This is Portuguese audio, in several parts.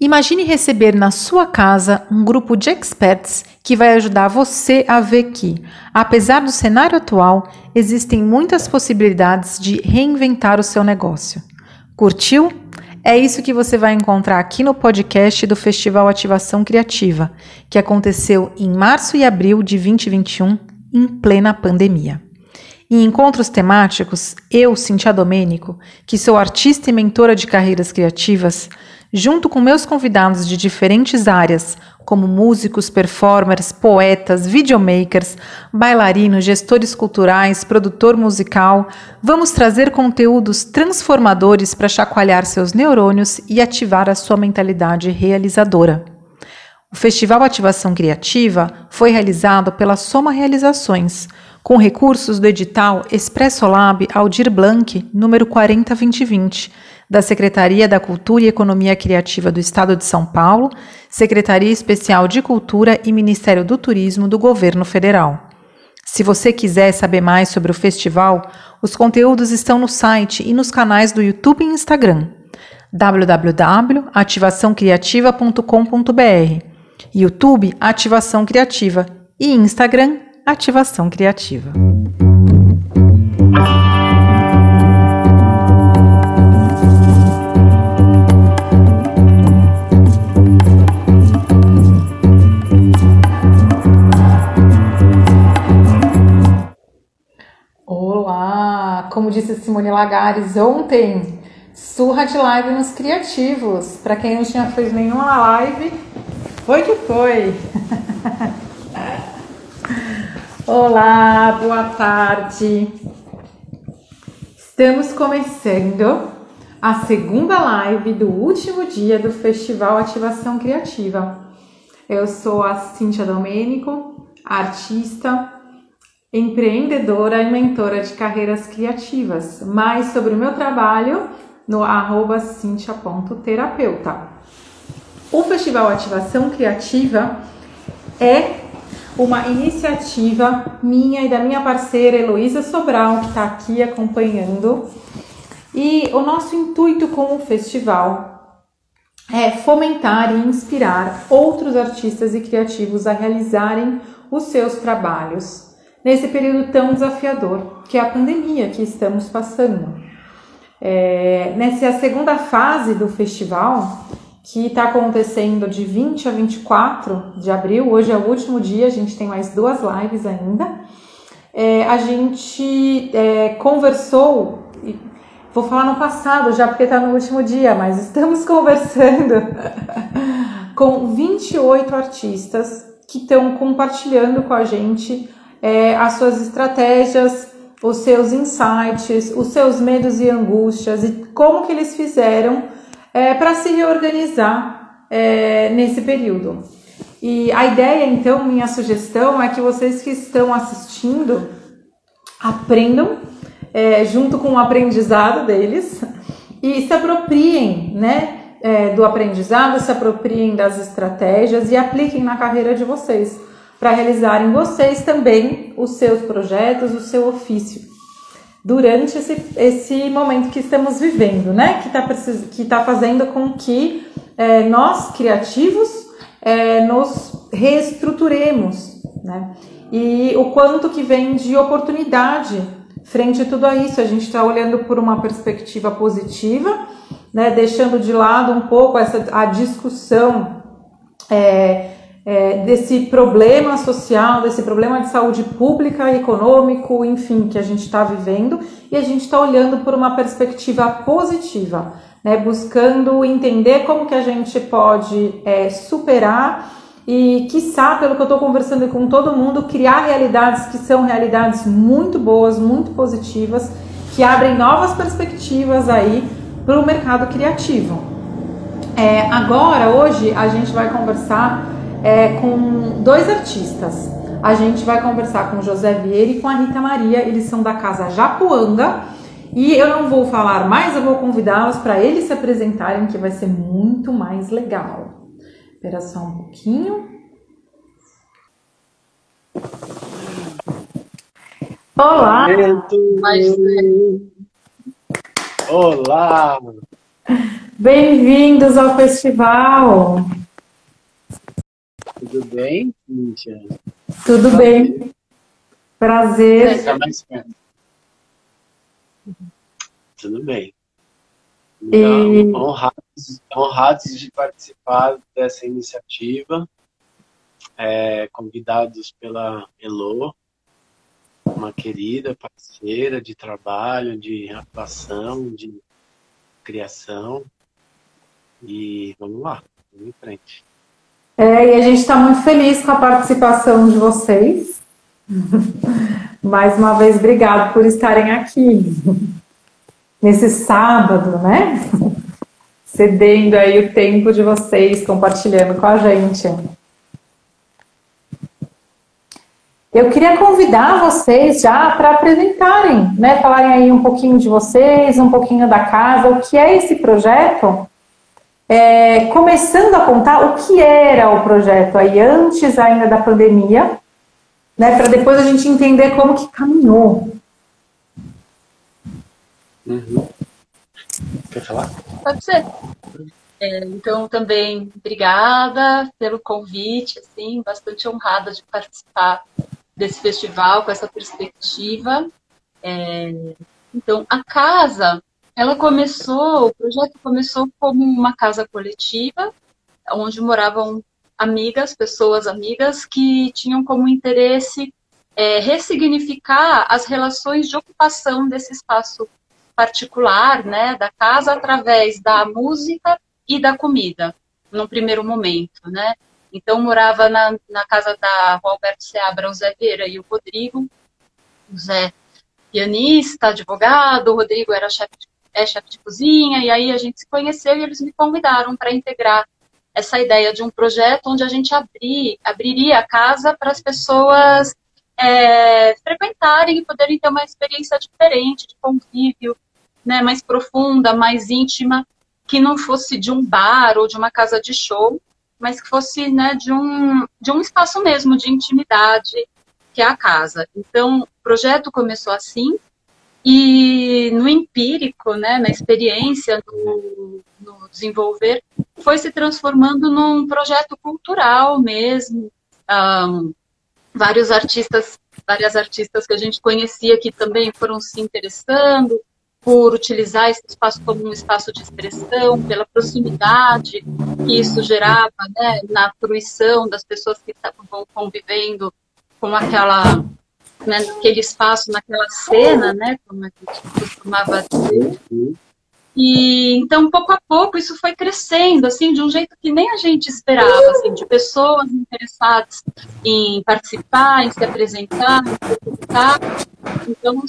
Imagine receber na sua casa um grupo de experts que vai ajudar você a ver que, apesar do cenário atual, existem muitas possibilidades de reinventar o seu negócio. Curtiu? É isso que você vai encontrar aqui no podcast do Festival Ativação Criativa, que aconteceu em março e abril de 2021, em plena pandemia. Em encontros temáticos, eu, Cintia Domênico, que sou artista e mentora de carreiras criativas, junto com meus convidados de diferentes áreas, como músicos, performers, poetas, videomakers, bailarinos, gestores culturais, produtor musical, vamos trazer conteúdos transformadores para chacoalhar seus neurônios e ativar a sua mentalidade realizadora. O Festival Ativação Criativa foi realizado pela Soma Realizações com recursos do edital Expresso Lab Aldir Blanc, número 402020, da Secretaria da Cultura e Economia Criativa do Estado de São Paulo, Secretaria Especial de Cultura e Ministério do Turismo do Governo Federal. Se você quiser saber mais sobre o festival, os conteúdos estão no site e nos canais do YouTube e Instagram www.ativaçãocriativa.com.br, YouTube Ativação Criativa e Instagram Ativação Criativa. Disse Simone Lagares ontem, surra de live nos criativos. Para quem não tinha feito nenhuma live, foi que foi. Olá, boa tarde. Estamos começando a segunda live do último dia do Festival Ativação Criativa. Eu sou a Cíntia Domênico, artista, empreendedora e mentora de carreiras criativas. Mais sobre o meu trabalho no arroba cintia.terapeuta. O Festival Ativação Criativa é uma iniciativa minha e da minha parceira Heloísa Sobral, que está aqui acompanhando. E o nosso intuito com o festival é fomentar e inspirar outros artistas e criativos a realizarem os seus trabalhos nesse período tão desafiador que é a pandemia que estamos passando. É, nessa segunda fase do festival, que está acontecendo de 20 a 24 de abril. Hoje é o último dia, a gente tem mais duas lives ainda. É, a gente é, conversou, vou falar no passado já porque está no último dia, mas estamos conversando com 28 artistas que estão compartilhando com a gente é, as suas estratégias, os seus insights, os seus medos e angústias e como que eles fizeram é, para se reorganizar é, nesse período. E a ideia, então, minha sugestão é que vocês que estão assistindo aprendam é, junto com o aprendizado deles e se apropriem, né? É, do aprendizado, se apropriem das estratégias e apliquem na carreira de vocês, para realizarem vocês também os seus projetos, o seu ofício durante esse, esse momento que estamos vivendo, né? Que está que tá fazendo com que é, nós, criativos, é, nos reestruturemos, né? E o quanto que vem de oportunidade frente a tudo isso. A gente está olhando por uma perspectiva positiva, né? Deixando de lado um pouco essa a discussão. É, é, desse problema social, desse problema de saúde pública, econômico, enfim, que a gente está vivendo, e a gente está olhando por uma perspectiva positiva, né, buscando entender como que a gente pode é, superar e, quiçá, pelo que eu estou conversando com todo mundo, criar realidades que são realidades muito boas, muito positivas, que abrem novas perspectivas aí para o mercado criativo. É, agora, hoje, a gente vai conversar é, com dois artistas. A gente vai conversar com o José Vieira e com a Rita Maria, eles são da Casa Japuanga. E eu não vou falar mais, eu vou convidá-los para eles se apresentarem, que vai ser muito mais legal. Espera só um pouquinho. Olá! Olá! Bem-vindos ao festival! Tudo bem, Cíntia? Tudo bem. Prazer. Tá mais perto. Tudo bem. Então, e... honrados, honrados de participar dessa iniciativa, é, convidados pela Elo, uma querida parceira de trabalho, de atuação, de criação. E vamos lá, vamos em frente. É, e a gente está muito feliz com a participação de vocês. Mais uma vez, obrigado por estarem aqui nesse sábado, né? Cedendo aí o tempo de vocês, compartilhando com a gente. Eu queria convidar vocês já para apresentarem, né? Falarem aí um pouquinho de vocês, um pouquinho da casa, o que é esse projeto. É, começando a contar o que era o projeto aí antes ainda da pandemia, né? Para depois a gente entender como que caminhou. Uhum. Quer falar? Pode ser. É, então, também, obrigada pelo convite, assim, bastante honrada de participar desse festival com essa perspectiva. É, então, a casa, ela começou, o projeto começou como uma casa coletiva, onde moravam amigas, pessoas amigas, que tinham como interesse é, ressignificar as relações de ocupação desse espaço particular, né, da casa, através da música e da comida, num primeiro momento, né. Então, morava na, na casa da Rua Alberto Seabra, o Zé Vieira e o Rodrigo. O Zé, pianista, advogado, o Rodrigo era chefe de, é chefe de cozinha, e aí a gente se conheceu e eles me convidaram para integrar essa ideia de um projeto onde a gente abrir, abriria a casa para as pessoas é, frequentarem e poderem ter uma experiência diferente de convívio, né, mais profunda, mais íntima, que não fosse de um bar ou de uma casa de show, mas que fosse né, de, um, de um espaço mesmo de intimidade, que é a casa. Então, o projeto começou assim, e no empírico, né, na experiência, no, no desenvolver, foi se transformando num projeto cultural mesmo. Um, vários artistas, várias artistas que a gente conhecia que também foram se interessando, por utilizar esse espaço como um espaço de expressão, pela proximidade que isso gerava né, na fruição das pessoas que estavam convivendo com aquela, naquele espaço, naquela cena, né, como a gente costumava dizer. E então, pouco a pouco, isso foi crescendo, assim, de um jeito que nem a gente esperava, assim, de pessoas interessadas em participar, em se apresentar, em ocultar. Então,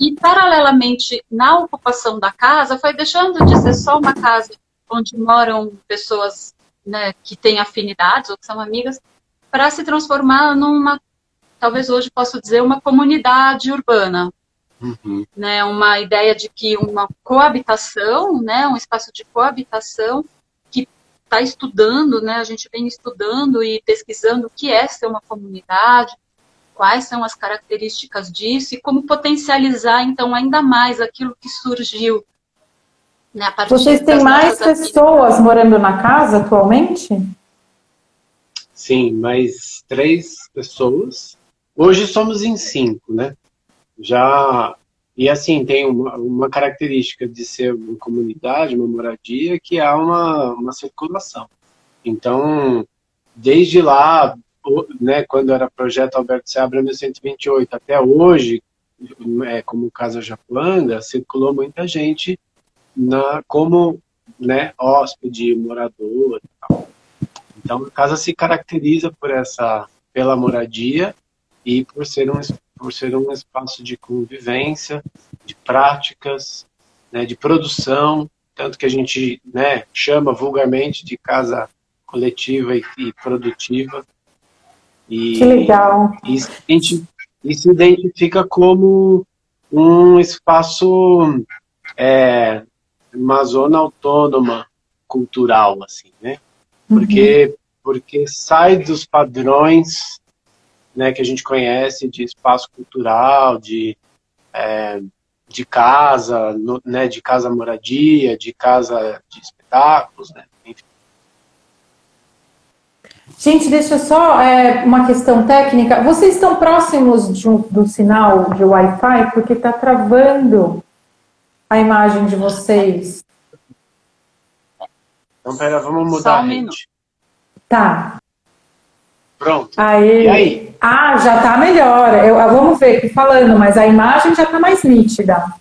e paralelamente, na ocupação da casa, foi deixando de ser só uma casa onde moram pessoas né, que têm afinidades ou que são amigas, para se transformar numa, talvez hoje posso dizer, uma comunidade urbana, Uhum. Né, uma ideia de que uma coabitação, né, um espaço de coabitação que está estudando, né, a gente vem estudando e pesquisando o que é ser uma comunidade, quais são as características disso e como potencializar, então, ainda mais aquilo que surgiu. Né, Vocês têm mais pessoas morando na casa atualmente? Sim, mais três pessoas. Hoje somos em cinco, né? já e assim tem uma, uma, característica de ser uma comunidade, uma moradia que há uma, uma circulação. Então, desde lá, né, quando era projeto Alberto Seabra 1128 até hoje, é, como Casa Japuanga, circulou muita gente na como né, hóspede, morador. Então, a casa se caracteriza por essa pela moradia e por ser um por ser um espaço de convivência, de práticas, né, de produção, tanto que a gente né, chama vulgarmente de casa coletiva e, e produtiva. E, que legal! E, e, e se identifica como um espaço, é, uma zona autônoma cultural, assim, né? Porque, uhum. porque sai dos padrões né, que a gente conhece de espaço cultural, de, é, de casa, no, né, de casa moradia, de casa de espetáculos, né? Enfim. Gente, deixa só é, uma questão técnica. Vocês estão próximos de um, do sinal de Wi-Fi? Porque está travando a imagem de vocês. Então, pera, vamos mudar a rede. Tá. Pronto. Aí. E aí? Ah, já tá melhor. Eu, vamos ver aqui falando, mas a imagem já tá mais nítida.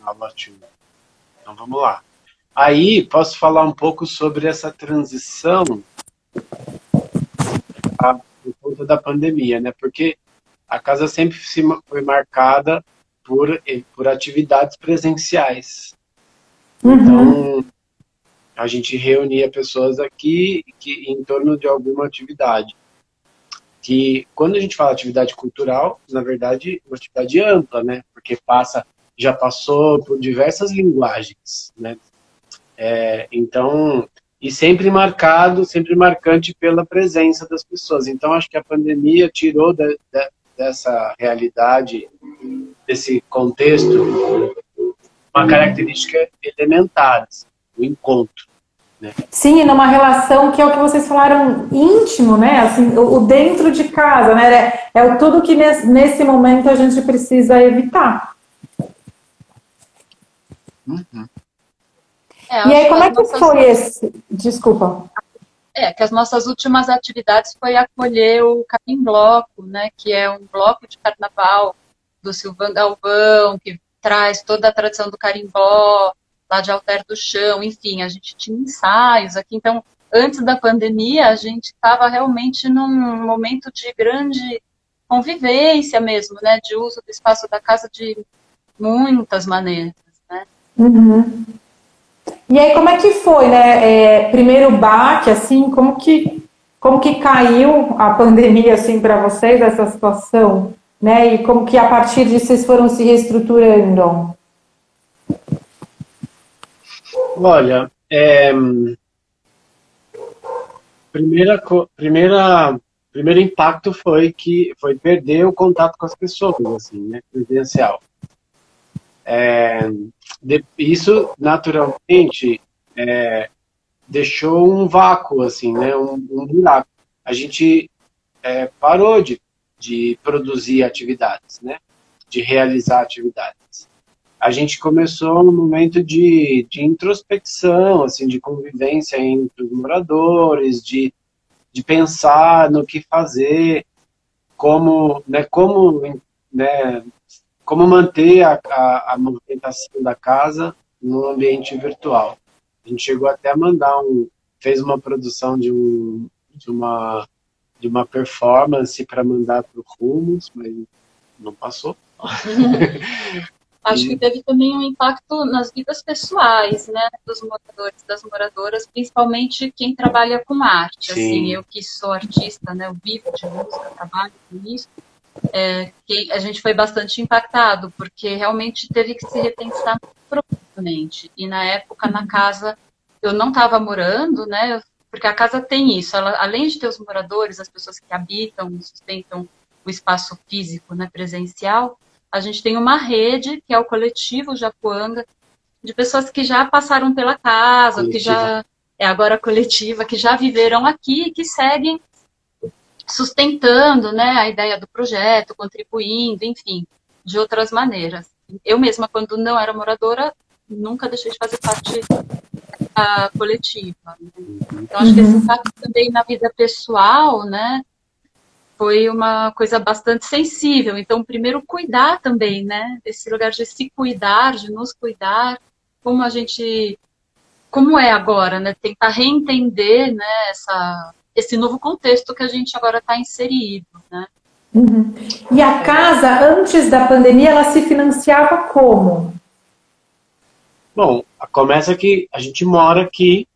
Ah, ótimo. Então vamos lá. Aí posso falar um pouco sobre essa transição a, por conta da pandemia, né? Porque a casa sempre se foi marcada por, por atividades presenciais. Uhum. Então, a gente reunia pessoas aqui que, em torno de alguma atividade. Que, quando a gente fala atividade cultural, na verdade, é uma atividade ampla, né? Porque passa, já passou por diversas linguagens, né? É, então, e sempre marcado, sempre marcante pela presença das pessoas. Então, acho que a pandemia tirou de, de, dessa realidade, desse contexto, uma característica elementar, assim, o encontro. Né? Sim, numa relação que é o que vocês falaram íntimo, né? Assim, o, o dentro de casa, né? É, é o tudo que nesse, nesse momento a gente precisa evitar. Uhum. É, e aí, como é que nossas... foi esse? Desculpa. É, que as nossas últimas atividades foi acolher o Capim Bloco, né? Que é um bloco de carnaval do Silvan Galvão, que traz toda a tradição do carimbó, lá de Alter do Chão, enfim, a gente tinha ensaios aqui. Então, antes da pandemia, a gente estava realmente num momento de grande convivência mesmo, né? De uso do espaço da casa de muitas maneiras, né? Uhum. E aí, como é que foi, né? É, primeiro baque, assim, como que, como que caiu a pandemia, assim, para vocês, essa situação, né? E como que a partir disso vocês foram se reestruturando? Olha, é, primeira, primeira, primeiro impacto foi que foi perder o contato com as pessoas, assim, né, presencial. É, de, isso naturalmente é, deixou um vácuo, assim, né, um, um buraco. A gente é, parou de, de produzir atividades, né, de realizar atividades a gente começou um momento de, de introspecção, assim, de convivência entre os moradores, de, de pensar no que fazer, como, né, como, né, como manter a, a, a movimentação da casa no ambiente virtual. A gente chegou até a mandar um, fez uma produção de, um, de uma de uma performance para mandar para o Rumos, mas não passou. Acho que teve também um impacto nas vidas pessoais, né, dos moradores, das moradoras, principalmente quem trabalha com arte. Sim. Assim, eu que sou artista, né, eu vivo de música, trabalho com isso, é, que a gente foi bastante impactado, porque realmente teve que se repensar profundamente. E na época, na casa, eu não estava morando, né, porque a casa tem isso, ela, além de ter os moradores, as pessoas que habitam, sustentam o espaço físico, né, presencial, a gente tem uma rede, que é o coletivo Japuanga, de pessoas que já passaram pela casa, coletiva. que já é agora coletiva, que já viveram aqui e que seguem sustentando né, a ideia do projeto, contribuindo, enfim, de outras maneiras. Eu mesma, quando não era moradora, nunca deixei de fazer parte da coletiva. Né? Então, acho que esse uhum. impacto também na vida pessoal, né, foi uma coisa bastante sensível. Então, primeiro, cuidar também, né? Esse lugar de se cuidar, de nos cuidar, como a gente. Como é agora, né? Tentar reentender né, essa, esse novo contexto que a gente agora está inserido, né? Uhum. E a casa, antes da pandemia, ela se financiava como? Bom, começa que a gente mora aqui,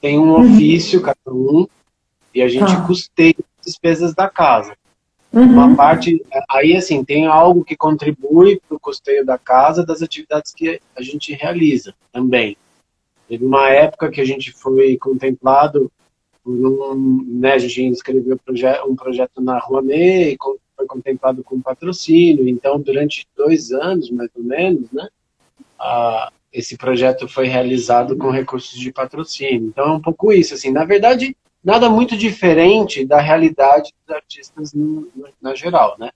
tem um uhum. ofício, cada um, e a gente ah. custeia despesas da casa. Uhum. Uma parte, aí assim, tem algo que contribui para o custeio da casa, das atividades que a gente realiza também. Teve uma época que a gente foi contemplado um, né, a gente inscreveu um projeto na Rua Meia e foi foi contemplado com patrocínio, então durante dois anos, mais ou menos, né, a, esse projeto foi realizado com recursos de patrocínio. Então é um pouco isso, assim, na verdade, nada muito diferente da realidade dos artistas no, no, na geral, né?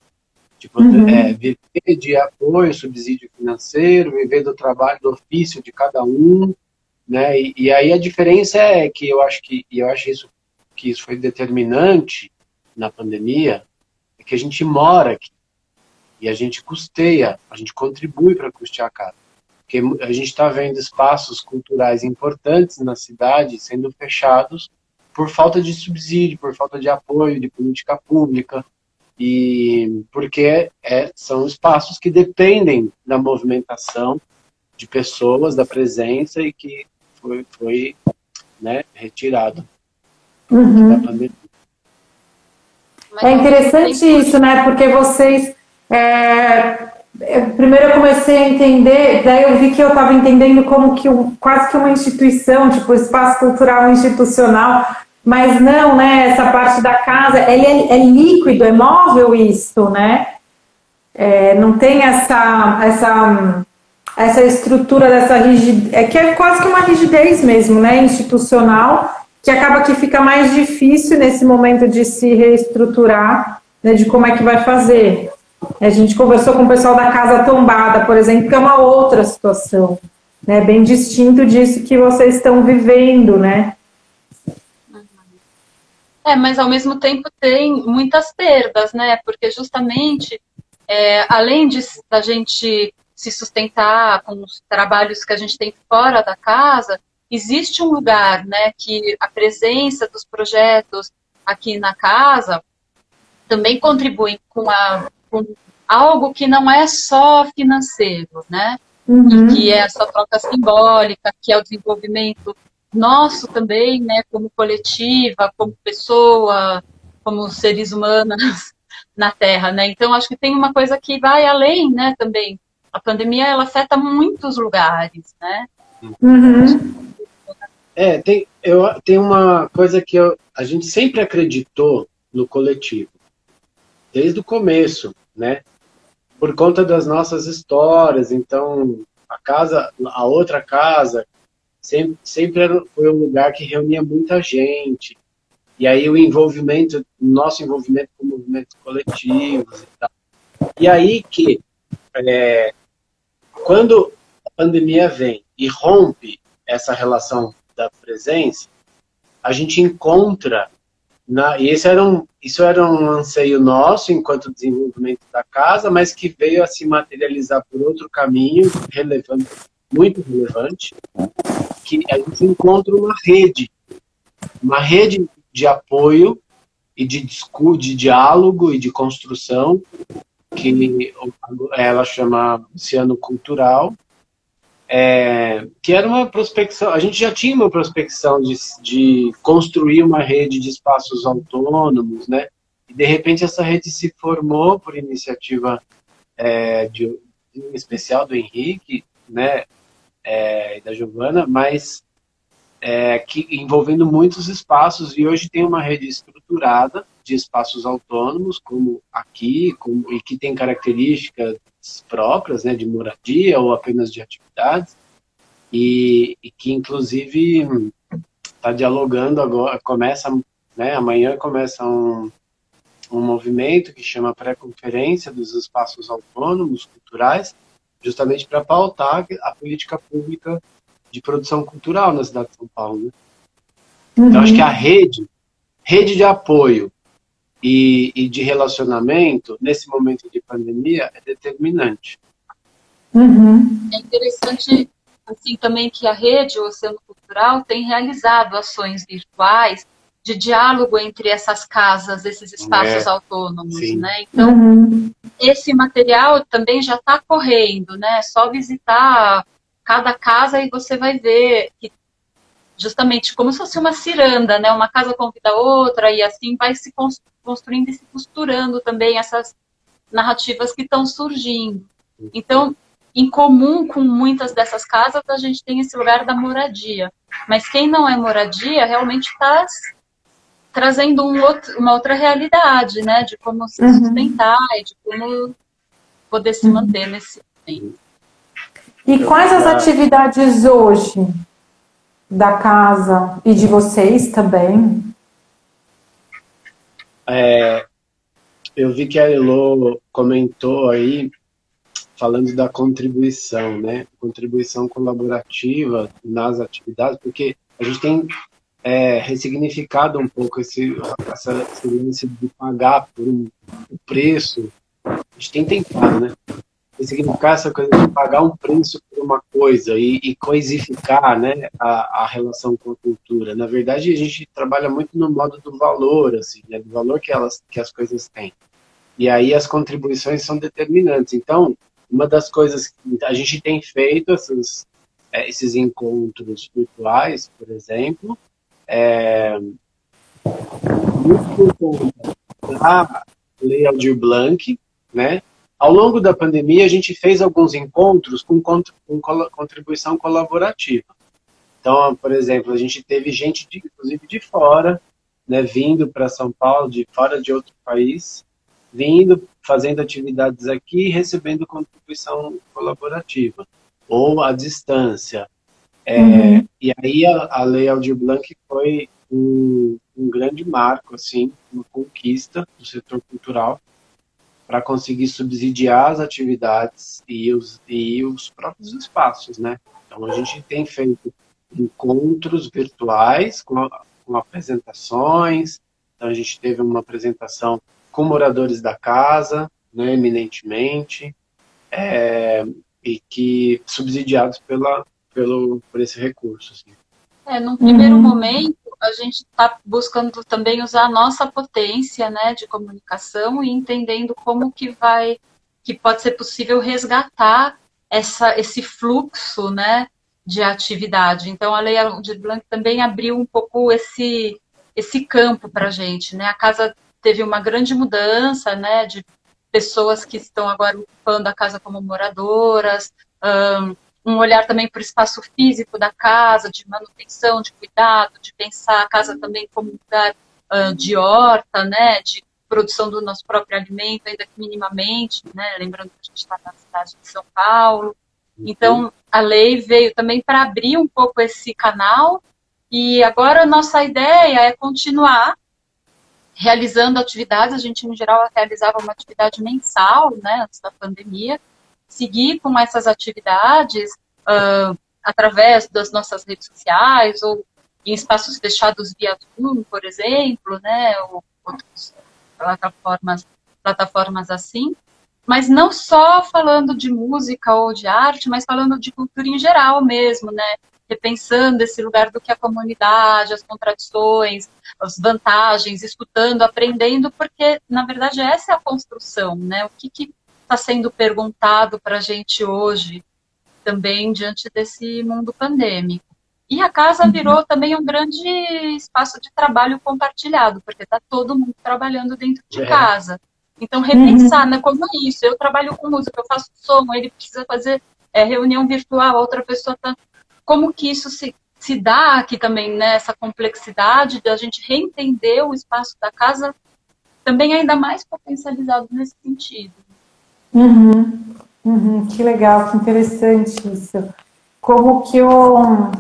Tipo, uhum. é, viver de apoio, subsídio financeiro, viver do trabalho, do ofício de cada um, né? E, e aí a diferença é que eu acho que, eu acho isso que isso foi determinante na pandemia, é que a gente mora aqui e a gente custeia, a gente contribui para custear a casa. Porque a gente está vendo espaços culturais importantes na cidade sendo fechados por falta de subsídio, por falta de apoio, de política pública, e porque é, são espaços que dependem da movimentação de pessoas, da presença e que foi, foi né, retirado uhum. da pandemia. É interessante isso, né? Porque vocês. É, primeiro eu comecei a entender, daí eu vi que eu estava entendendo como que um, quase que uma instituição, tipo espaço cultural institucional, mas não, né? Essa parte da casa, ele é, é líquido, é móvel isso, né? É, não tem essa, essa, essa estrutura dessa rigidez, é que é quase que uma rigidez mesmo, né? Institucional, que acaba que fica mais difícil nesse momento de se reestruturar, né, de como é que vai fazer. A gente conversou com o pessoal da Casa Tombada, por exemplo, que é uma outra situação, né, bem distinto disso que vocês estão vivendo, né? É, mas ao mesmo tempo tem muitas perdas, né? Porque justamente, é, além de da gente se sustentar com os trabalhos que a gente tem fora da casa, existe um lugar, né, que a presença dos projetos aqui na casa também contribui com, a, com algo que não é só financeiro, né? Uhum. que é essa troca simbólica, que é o desenvolvimento nosso também, né, como coletiva, como pessoa, como seres humanos na Terra, né? Então acho que tem uma coisa que vai além, né, também. A pandemia ela afeta muitos lugares, né? Uhum. É, tem, eu, tem uma coisa que eu, a gente sempre acreditou no coletivo, desde o começo, né? Por conta das nossas histórias, então a casa, a outra casa, sempre, sempre era, foi um lugar que reunia muita gente. E aí o envolvimento, nosso envolvimento com movimentos coletivos e tal. E aí que, é, quando a pandemia vem e rompe essa relação da presença, a gente encontra na, e esse era um, isso era um anseio nosso enquanto desenvolvimento da casa, mas que veio a se materializar por outro caminho relevante, muito relevante, que a gente encontra uma rede, uma rede de apoio e de, de diálogo e de construção que ela chama Oceano Cultural, é, que era uma prospecção, a gente já tinha uma prospecção de, de construir uma rede de espaços autônomos, né? E de repente essa rede se formou por iniciativa é, de, em especial do Henrique, né? É, da Giovana, mas é, que envolvendo muitos espaços e hoje tem uma rede estruturada de espaços autônomos, como aqui, como, e que tem características próprias, né, de moradia ou apenas de atividades, e, e que inclusive está dialogando agora, começa, né, amanhã começa um, um movimento que chama Pré-Conferência dos Espaços Autônomos Culturais, justamente para pautar a política pública de produção cultural na cidade de São Paulo. Né? Uhum. Então, acho que a rede, rede de apoio e, e de relacionamento, nesse momento de pandemia, é determinante. Uhum. É interessante assim também que a rede Oceano Cultural tem realizado ações virtuais de diálogo entre essas casas, esses espaços é, autônomos, sim. né? Então, uhum. esse material também já está correndo, né? É só visitar cada casa e você vai ver que justamente como se fosse uma ciranda, né? Uma casa convida a outra e assim vai se construindo e se costurando também essas narrativas que estão surgindo. Então, em comum com muitas dessas casas, a gente tem esse lugar da moradia. Mas quem não é moradia realmente está trazendo um outro, uma outra realidade, né? De como se uhum. sustentar e de como poder se uhum. manter nesse tempo. E quais as atividades hoje da casa e de vocês também? É, eu vi que a Elo comentou aí, falando da contribuição, né? Contribuição colaborativa nas atividades, porque a gente tem é, ressignificado um pouco esse, essa, esse de pagar por um, um preço. A gente tem tentado, né? Ressignificar essa coisa de pagar um preço por uma coisa e, e coisificar né, a, a, relação com a cultura. Na verdade, a gente trabalha muito no modo do valor, assim, né, do valor que, elas, que as coisas têm. E aí as contribuições são determinantes. Então, uma das coisas que a gente tem feito, esses, é, esses encontros virtuais, por exemplo, é, muito por conta da Lei Aldir Blanc, né? Ao longo da pandemia, a gente fez alguns encontros com, com contribuição colaborativa. Então, por exemplo, a gente teve gente, de, inclusive de fora, né, vindo para São Paulo, de fora de outro país, vindo, fazendo atividades aqui e recebendo contribuição colaborativa, ou à distância. É, uhum. E aí a, a Lei Aldir Blanc foi um, um grande marco, assim, uma conquista do setor cultural para conseguir subsidiar as atividades e os, e os próprios espaços, né? Então a gente tem feito encontros virtuais com, com apresentações. Então a gente teve uma apresentação com moradores da casa, né, eminentemente, é, e que subsidiados pela pelo, por esse recurso. Assim. É, num primeiro uhum. momento, a gente está buscando também usar a nossa potência né, de comunicação e entendendo como que vai, que pode ser possível resgatar essa, esse fluxo né, de atividade. Então, a Lei de Blanc também abriu um pouco esse, esse campo para a gente. Né? A casa teve uma grande mudança né, de pessoas que estão agora ocupando a casa como moradoras, um, um olhar também para o espaço físico da casa, de manutenção, de cuidado, de pensar a casa também como um lugar uh, de horta, né, de produção do nosso próprio alimento, ainda que minimamente, né, lembrando que a gente está na cidade de São Paulo. Então, a lei veio também para abrir um pouco esse canal e agora a nossa ideia é continuar realizando atividades. A gente, em geral, realizava uma atividade mensal, né, antes da pandemia, seguir com essas atividades uh, através das nossas redes sociais ou em espaços fechados via Zoom, por exemplo, né, ou outras plataformas, plataformas assim, mas não só falando de música ou de arte, mas falando de cultura em geral mesmo, né, repensando esse lugar do que a comunidade, as contradições, as vantagens, escutando, aprendendo, porque na verdade essa é a construção, né? O que, que está sendo perguntado para a gente hoje, também diante desse mundo pandêmico. E a casa uhum. virou também um grande espaço de trabalho compartilhado, porque está todo mundo trabalhando dentro de é. casa. Então, repensar, uhum. né, como é isso? Eu trabalho com música, eu faço som, ele precisa fazer é, reunião virtual, a outra pessoa está... Como que isso se, se dá aqui também, né, essa complexidade de a gente reentender o espaço da casa, também ainda mais potencializado nesse sentido. Uhum, uhum, que legal, que interessante isso. Como que o.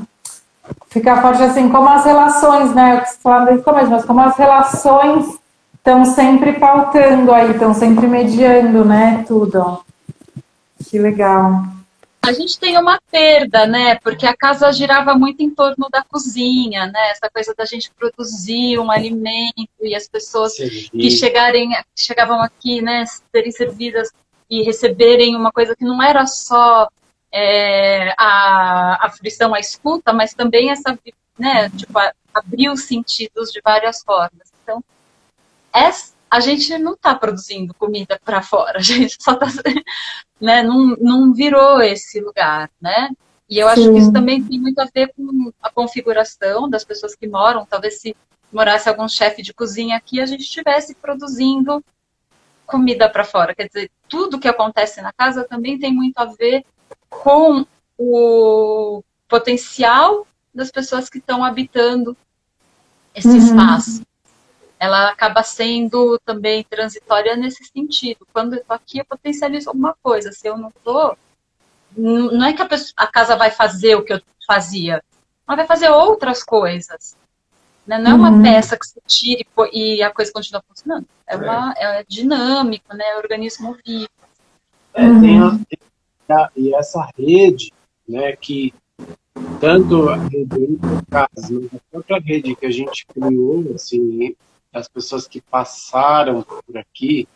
Fica forte assim, como as relações, né? No começo, mas como as relações estão sempre pautando aí, estão sempre mediando, né? Tudo. Que legal. A gente tem uma perda, né? Porque a casa girava muito em torno da cozinha, né? Essa coisa da gente produzir um alimento e as pessoas que chegarem, chegavam aqui, né, serem servidas e receberem uma coisa que não era só é, a aflição, a escuta, mas também essa, né, tipo, abrir os sentidos de várias formas. Então, essa, a gente não está produzindo comida para fora, a gente só está, né, não, não virou esse lugar, né? E eu Sim. acho que isso também tem muito a ver com a configuração das pessoas que moram. Talvez se morasse algum chefe de cozinha aqui, a gente estivesse produzindo comida para fora. Quer dizer, tudo que acontece na casa também tem muito a ver com o potencial das pessoas que estão habitando esse uhum. espaço. ela acaba sendo também transitória nesse sentido. Quando eu tô aqui, eu potencializo alguma coisa. Se eu não tô, não é que a, pessoa, a casa vai fazer o que eu fazia, ela vai fazer outras coisas. Né? Não é uma uhum. peça que se tire e a coisa continua funcionando. É, uma, é dinâmico, né? É organismo vivo. É, a, tem a, e essa rede, né, que tanto a rede casa, mas a própria rede que a gente criou, assim, as pessoas que passaram por aqui,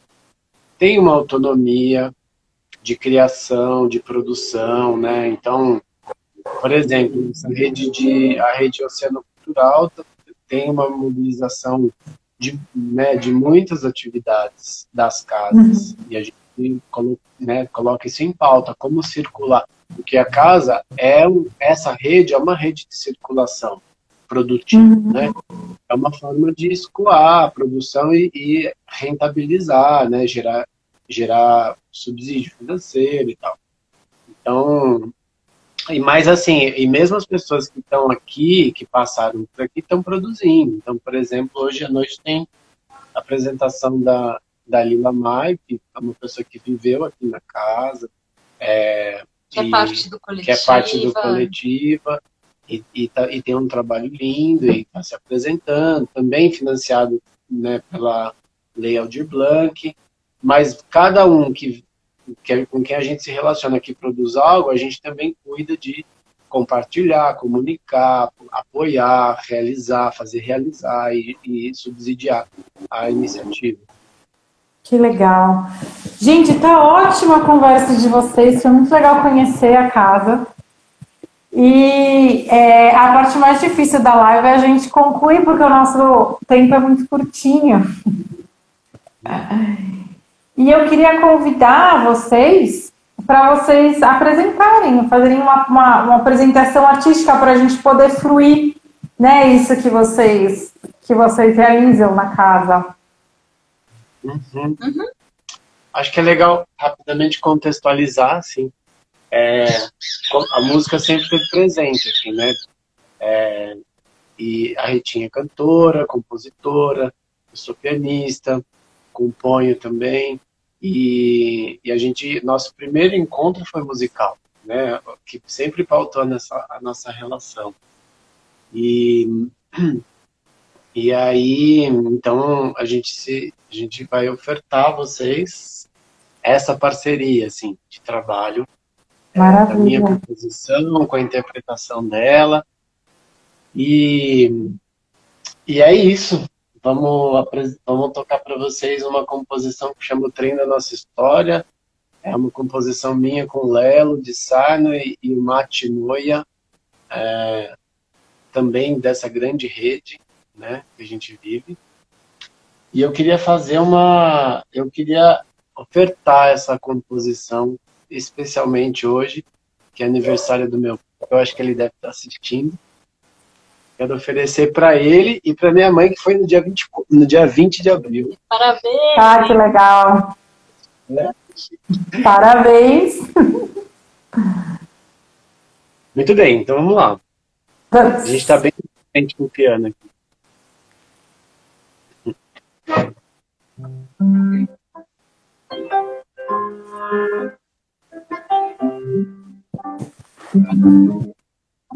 tem uma autonomia de criação, de produção, né? Então, por exemplo, essa rede de a rede Oceano Cultural tem uma mobilização de, né, de muitas atividades das casas uhum. e a gente coloca, né, coloca isso em pauta como circular porque a casa é essa rede é uma rede de circulação produtiva, uhum. né? É uma forma de escoar a produção e, e rentabilizar, né? Gerar, gerar subsídio financeiro e tal. Então, e mais assim, e mesmo as pessoas que estão aqui, que passaram por aqui, estão produzindo. Então, por exemplo, hoje à noite tem a apresentação da, da Lila Mai, que é uma pessoa que viveu aqui na casa. É, que é parte do coletivo. Que é parte do coletiva e, e, tá, e tem um trabalho lindo e está se apresentando, também financiado né, pela Lei Aldir Blanc, mas cada um que, que, com quem a gente se relaciona que produz algo, a gente também cuida de compartilhar, comunicar, apoiar, realizar, fazer realizar e, e subsidiar a iniciativa. Que legal. Gente, tá ótima a conversa de vocês, foi muito legal conhecer a casa. E é, a parte mais difícil da live é a gente concluir, porque o nosso tempo é muito curtinho. E eu queria convidar vocês para vocês apresentarem, fazerem uma, uma, uma apresentação artística para a gente poder fruir né, isso que vocês, que vocês realizam na casa. Uhum. Uhum. Acho que é legal rapidamente contextualizar, assim, é, a música sempre esteve presente aqui, né? É, e a Ritinha é cantora, compositora, eu sou pianista, componho também. E, e, a gente, nosso primeiro encontro foi musical, né? Que sempre pautou nessa, a nossa relação. E, e aí, então, a gente, se, a gente vai ofertar a vocês essa parceria, assim, de trabalho Maravilha. a minha composição, com a interpretação dela. E, e é isso. Vamos, vamos tocar para vocês uma composição que chama O Trem da Nossa História. É uma composição minha com Lelo de Sarno e, e o Mate Moia, é, também dessa grande rede né, que a gente vive. E eu queria fazer uma. Eu queria ofertar essa composição especialmente hoje, que é aniversário do meu. Eu acho que ele deve estar assistindo. Quero oferecer para ele e para minha mãe, que foi no dia 20, no dia 20 de abril. Parabéns! Ah, que legal! É. Parabéns! Muito bem, então vamos lá. A gente está bem contente com o piano aqui.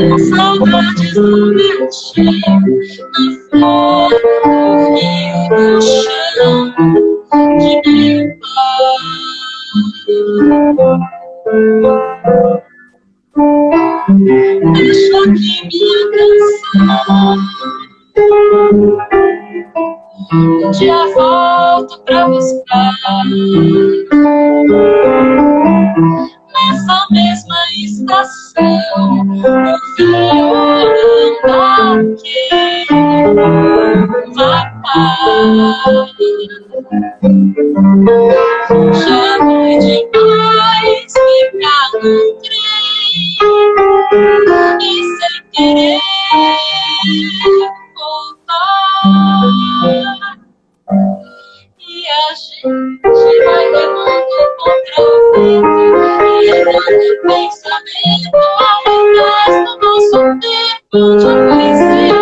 eu saudades do meu tio, na flor, rio, no chão, de meu pai. Deixo aqui minha canção. Um dia volto pra buscar nessa mesma estação o violão daquele rapaz. Já foi demais ficar no trem e sem querer voltar. E a gente vai remando contra o vento levando pensamento ao invés do nosso tempo. De poesia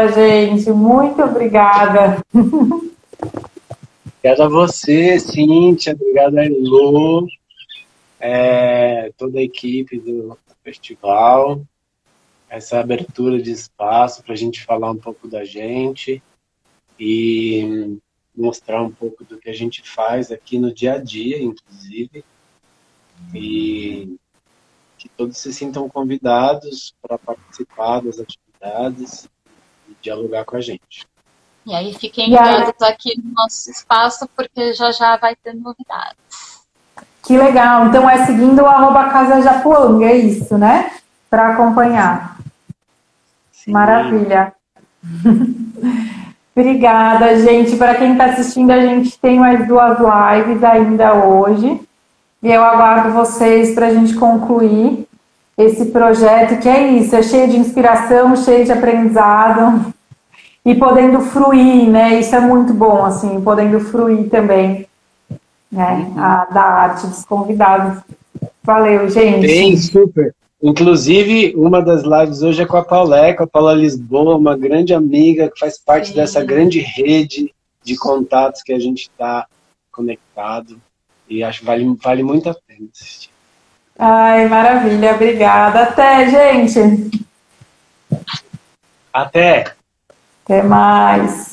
obrigada, gente. Muito obrigada. Obrigado a você, Cíntia. Obrigado a Elô, é, toda a equipe do festival. Essa abertura de espaço para a gente falar um pouco da gente e mostrar um pouco do que a gente faz aqui no dia a dia, inclusive. E que todos se sintam convidados para participar das atividades dialogar com a gente. E aí fiquem ligados aqui no nosso espaço, porque já já vai ter novidades. Que legal. Então é seguindo o arroba Casa Japuanga, é isso, né? Para acompanhar. Sim. Maravilha. Obrigada, gente. Para quem está assistindo, a gente tem mais duas lives ainda hoje. E eu aguardo vocês para a gente concluir esse projeto, que é isso, é cheio de inspiração, cheio de aprendizado e podendo fruir, né? Isso é muito bom, assim, podendo fruir também, né? A, da arte dos convidados. Valeu, gente. Bem, super. Inclusive, uma das lives hoje é com a Paulé, com a Paula Lisboa, uma grande amiga que faz parte Sim. dessa grande rede de contatos que a gente está conectado. E acho que vale, vale muito a pena assistir. Ai, maravilha, obrigada. Até, gente. Até. Até mais.